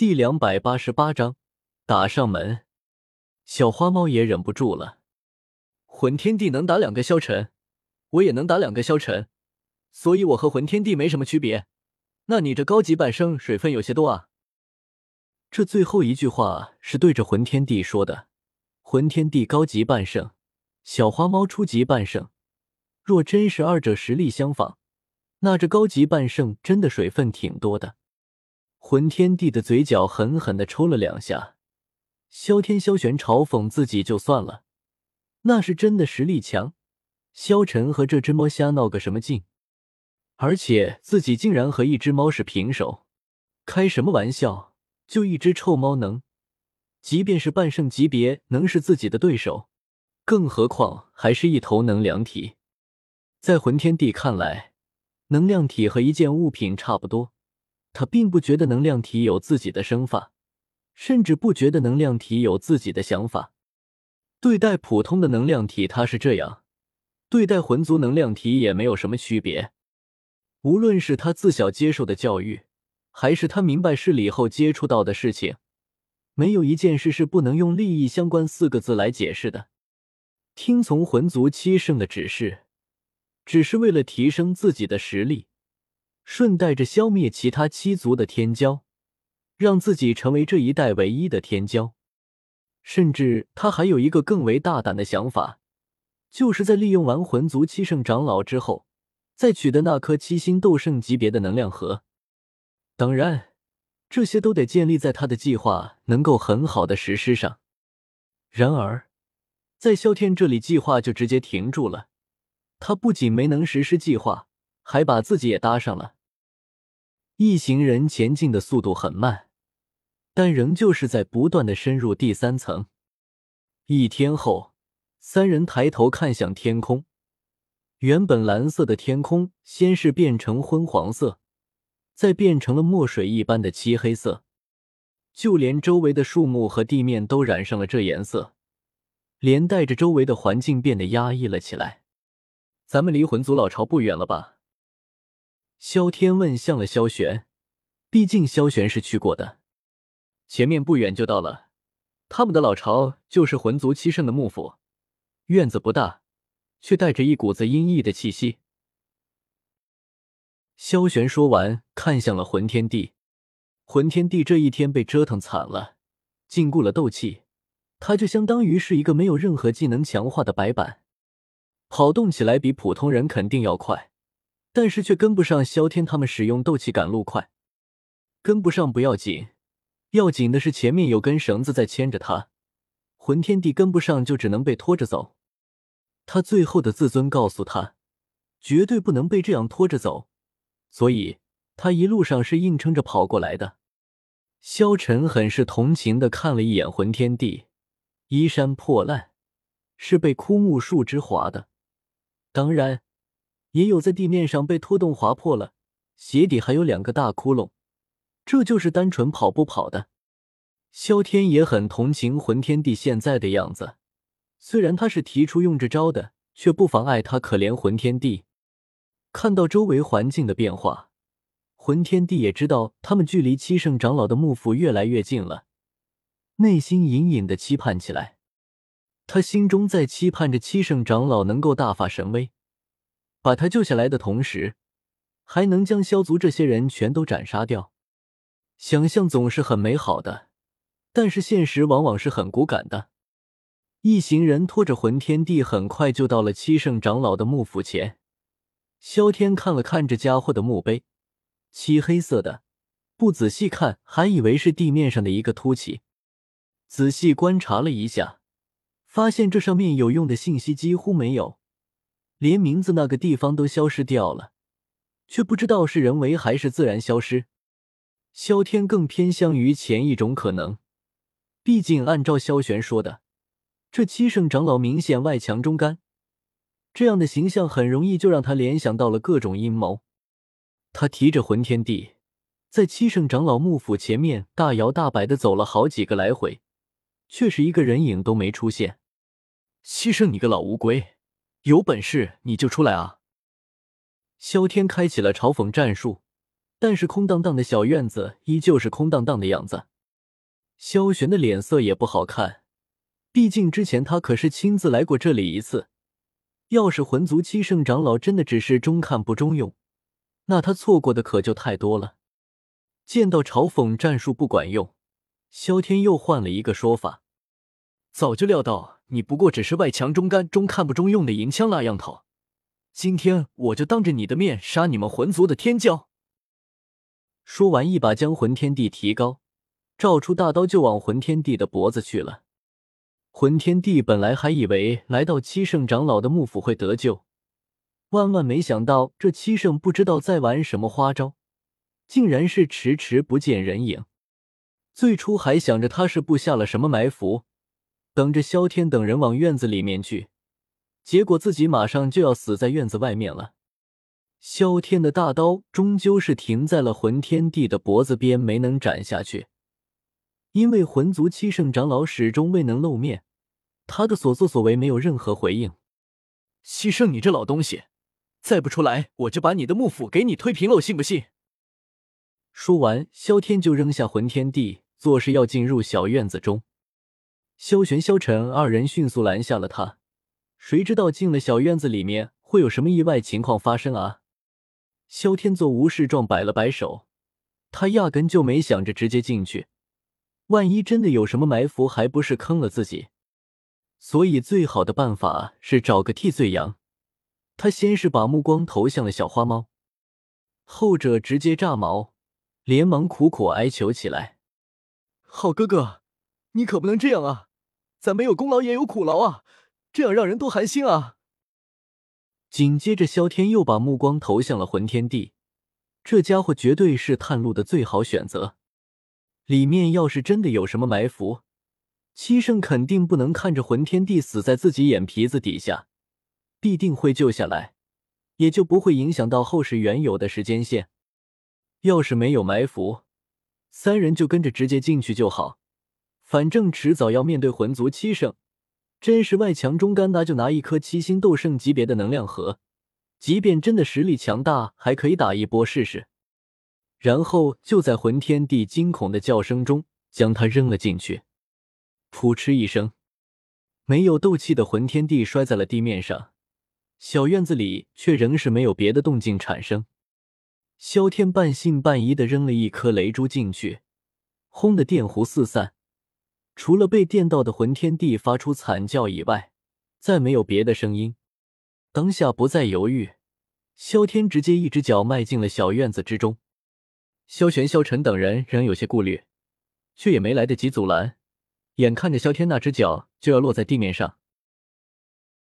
第两百八十八章打上门。小花猫也忍不住了。魂天帝能打两个萧晨，我也能打两个萧晨，所以我和魂天帝没什么区别。那你这高级半生水分有些多啊。这最后一句话是对着魂天帝说的。魂天帝高级半圣，小花猫初级半圣。若真是二者实力相仿，那这高级半圣真的水分挺多的。魂天帝的嘴角狠狠的抽了两下，萧天、萧玄嘲讽自己就算了，那是真的实力强。萧晨和这只猫瞎闹个什么劲？而且自己竟然和一只猫是平手，开什么玩笑？就一只臭猫能，即便是半圣级别能是自己的对手，更何况还是一头能量体。在魂天帝看来，能量体和一件物品差不多。他并不觉得能量体有自己的生发，甚至不觉得能量体有自己的想法。对待普通的能量体，他是这样；对待魂族能量体也没有什么区别。无论是他自小接受的教育，还是他明白事理后接触到的事情，没有一件事是不能用“利益相关”四个字来解释的。听从魂族七圣的指示，只是为了提升自己的实力。顺带着消灭其他七族的天骄，让自己成为这一代唯一的天骄。甚至他还有一个更为大胆的想法，就是在利用完魂族七圣长老之后，再取得那颗七星斗圣级别的能量核。当然，这些都得建立在他的计划能够很好的实施上。然而，在萧天这里，计划就直接停住了。他不仅没能实施计划，还把自己也搭上了。一行人前进的速度很慢，但仍旧是在不断的深入第三层。一天后，三人抬头看向天空，原本蓝色的天空先是变成昏黄色，再变成了墨水一般的漆黑色，就连周围的树木和地面都染上了这颜色，连带着周围的环境变得压抑了起来。咱们离魂族老巢不远了吧？萧天问向了萧玄，毕竟萧玄是去过的，前面不远就到了。他们的老巢就是魂族七圣的幕府，院子不大，却带着一股子阴翳的气息。萧玄说完，看向了魂天帝。魂天帝这一天被折腾惨了，禁锢了斗气，他就相当于是一个没有任何技能强化的白板，跑动起来比普通人肯定要快。但是却跟不上萧天他们使用斗气赶路快，跟不上不要紧，要紧的是前面有根绳子在牵着他。魂天帝跟不上就只能被拖着走。他最后的自尊告诉他，绝对不能被这样拖着走，所以他一路上是硬撑着跑过来的。萧晨很是同情的看了一眼魂天帝，衣衫破烂，是被枯木树枝划的，当然。也有在地面上被拖动划破了，鞋底还有两个大窟窿，这就是单纯跑不跑的。萧天也很同情魂天帝现在的样子，虽然他是提出用这招的，却不妨碍他可怜魂天帝。看到周围环境的变化，魂天帝也知道他们距离七圣长老的幕府越来越近了，内心隐隐的期盼起来。他心中在期盼着七圣长老能够大发神威。把他救下来的同时，还能将萧族这些人全都斩杀掉。想象总是很美好的，但是现实往往是很骨感的。一行人拖着魂天帝，很快就到了七圣长老的墓府前。萧天看了看这家伙的墓碑，漆黑色的，不仔细看还以为是地面上的一个凸起。仔细观察了一下，发现这上面有用的信息几乎没有。连名字那个地方都消失掉了，却不知道是人为还是自然消失。萧天更偏向于前一种可能，毕竟按照萧玄说的，这七圣长老明显外强中干，这样的形象很容易就让他联想到了各种阴谋。他提着魂天地，在七圣长老幕府前面大摇大摆的走了好几个来回，却是一个人影都没出现。七圣，你个老乌龟！有本事你就出来啊！萧天开启了嘲讽战术，但是空荡荡的小院子依旧是空荡荡的样子。萧玄的脸色也不好看，毕竟之前他可是亲自来过这里一次。要是魂族七圣长老真的只是中看不中用，那他错过的可就太多了。见到嘲讽战术不管用，萧天又换了一个说法：“早就料到你不过只是外强中干、中看不中用的银枪那样头，今天我就当着你的面杀你们魂族的天骄。”说完，一把将魂天帝提高，照出大刀就往魂天帝的脖子去了。魂天帝本来还以为来到七圣长老的幕府会得救，万万没想到这七圣不知道在玩什么花招，竟然是迟迟不见人影。最初还想着他是布下了什么埋伏，等着萧天等人往院子里面去，结果自己马上就要死在院子外面了。萧天的大刀终究是停在了魂天帝的脖子边，没能斩下去。因为魂族七圣长老始终未能露面，他的所作所为没有任何回应。七圣，你这老东西，再不出来，我就把你的幕府给你推平了，信不信？说完，萧天就扔下魂天帝，作势要进入小院子中。萧玄、萧晨二人迅速拦下了他。谁知道进了小院子里面会有什么意外情况发生啊？萧天作无事状，摆了摆手，他压根就没想着直接进去。万一真的有什么埋伏，还不是坑了自己？所以最好的办法是找个替罪羊。他先是把目光投向了小花猫，后者直接炸毛，连忙苦苦哀求起来：“好哥哥，你可不能这样啊！咱没有功劳也有苦劳啊，这样让人多寒心啊！”紧接着，萧天又把目光投向了魂天帝，这家伙绝对是探路的最好选择。里面要是真的有什么埋伏，七圣肯定不能看着魂天帝死在自己眼皮子底下，必定会救下来，也就不会影响到后世原有的时间线。要是没有埋伏，三人就跟着直接进去就好，反正迟早要面对魂族七圣，真是外强中干，那就拿一颗七星斗圣级别的能量核，即便真的实力强大，还可以打一波试试。然后就在魂天帝惊恐的叫声中将他扔了进去，噗嗤一声，没有斗气的魂天帝摔在了地面上。小院子里却仍是没有别的动静产生。萧天半信半疑的扔了一颗雷珠进去，轰的电弧四散，除了被电到的魂天帝发出惨叫以外，再没有别的声音。当下不再犹豫，萧天直接一只脚迈进了小院子之中。萧玄、萧晨等人仍有些顾虑，却也没来得及阻拦。眼看着萧天那只脚就要落在地面上，